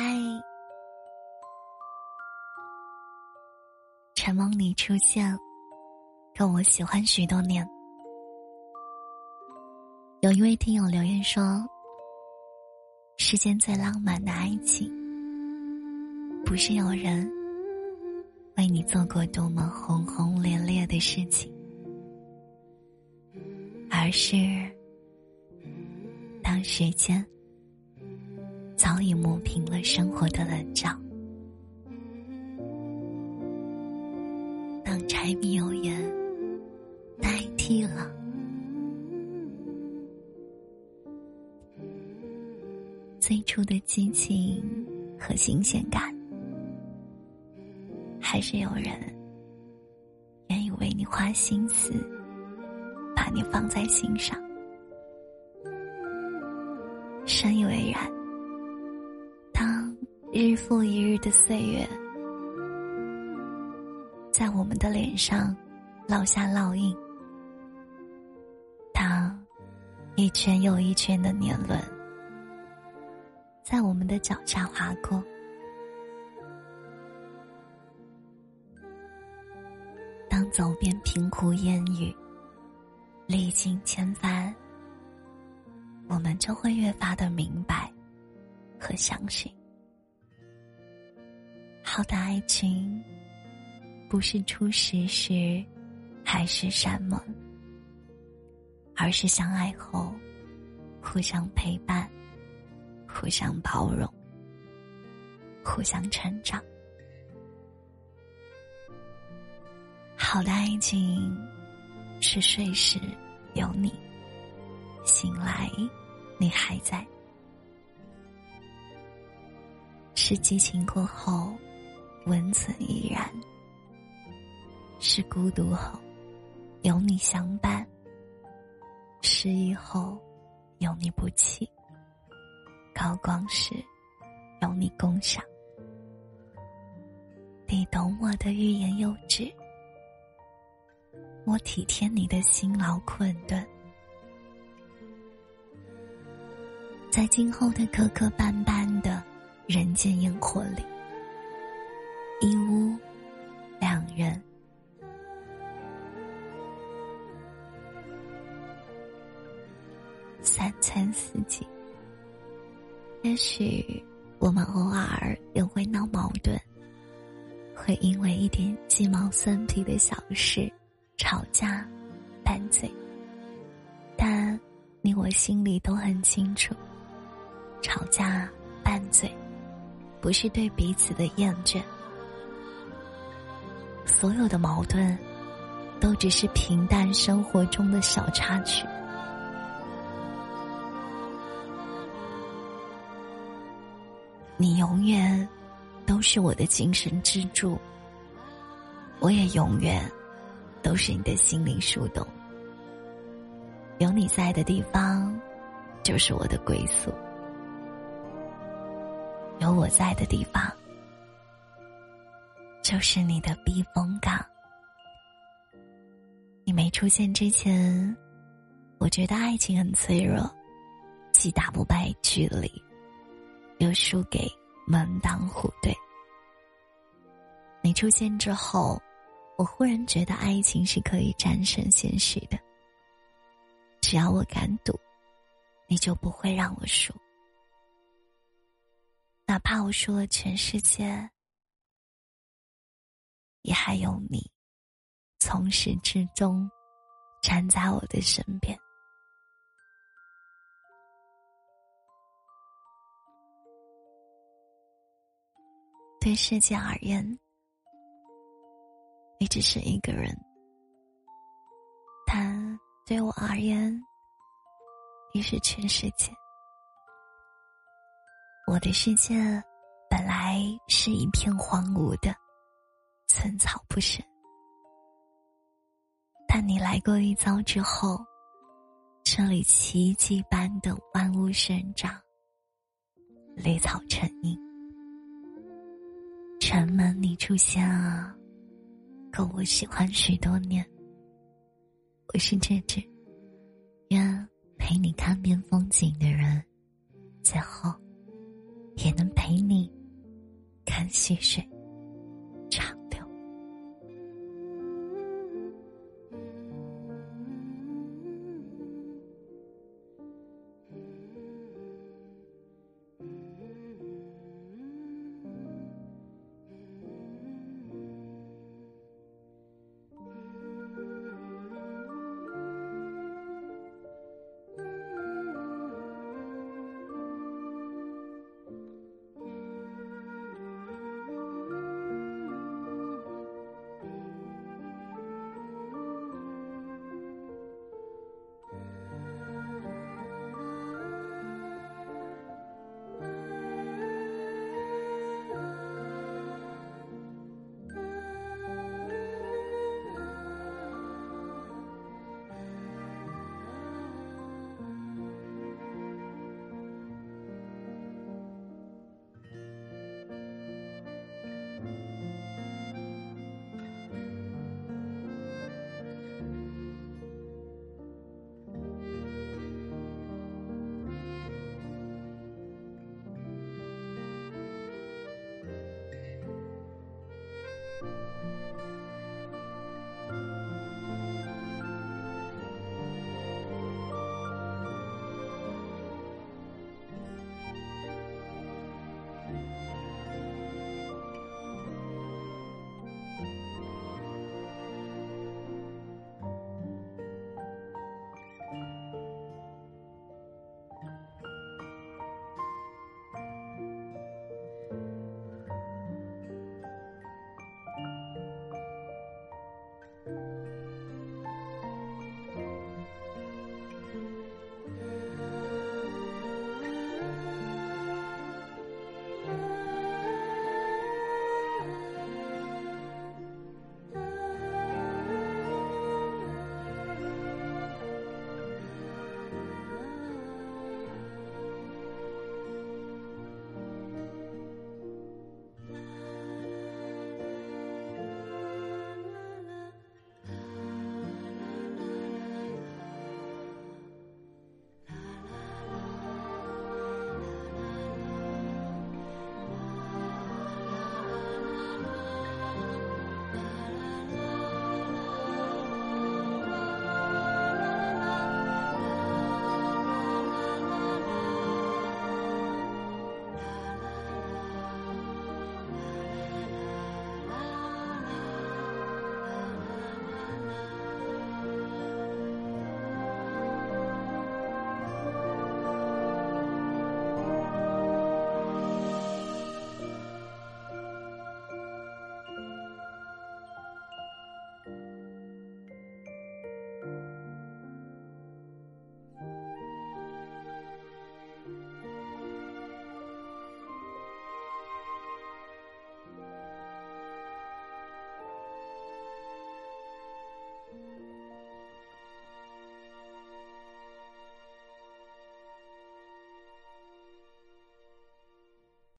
嗨，陈梦里出现，跟我喜欢许多年。有一位听友留言说：“世间最浪漫的爱情，不是有人为你做过多么轰轰烈烈的事情，而是当时间。”早已磨平了生活的棱角。当柴米油盐代替了最初的激情和新鲜感，还是有人愿意为你花心思，把你放在心上，复一日的岁月，在我们的脸上烙下烙印。当一圈又一圈的年轮在我们的脚下划过，当走遍贫苦烟雨，历经千帆，我们就会越发的明白和相信。好的爱情，不是初识时海誓山盟，而是相爱后互相陪伴、互相包容、互相成长。好的爱情，是睡时有你，醒来你还在，是激情过后。温存依然，是孤独后有你相伴；失意后有你不弃；高光时有你共享。你懂我的欲言又止，我体贴你的辛劳困顿，在今后的磕磕绊绊的人间烟火里。一屋两人，三餐四季。也许我们偶尔也会闹矛盾，会因为一点鸡毛蒜皮的小事吵架、拌嘴。但你我心里都很清楚，吵架、拌嘴，不是对彼此的厌倦。所有的矛盾，都只是平淡生活中的小插曲。你永远都是我的精神支柱，我也永远都是你的心灵树洞。有你在的地方，就是我的归宿；有我在的地方。就是你的避风港。你没出现之前，我觉得爱情很脆弱，既打不败距离，又输给门当户对。你出现之后，我忽然觉得爱情是可以战胜现实的。只要我敢赌，你就不会让我输，哪怕我输了全世界。也还有你，从始至终站在我的身边。对世界而言，你只是一个人；但对我而言，你是全世界。我的世界本来是一片荒芜的。寸草不生，但你来过一遭之后，这里奇迹般的万物生长，绿草成荫。城门你出现啊，够我喜欢许多年。我是这只愿陪你看遍风景的人，最后也能陪你看细水。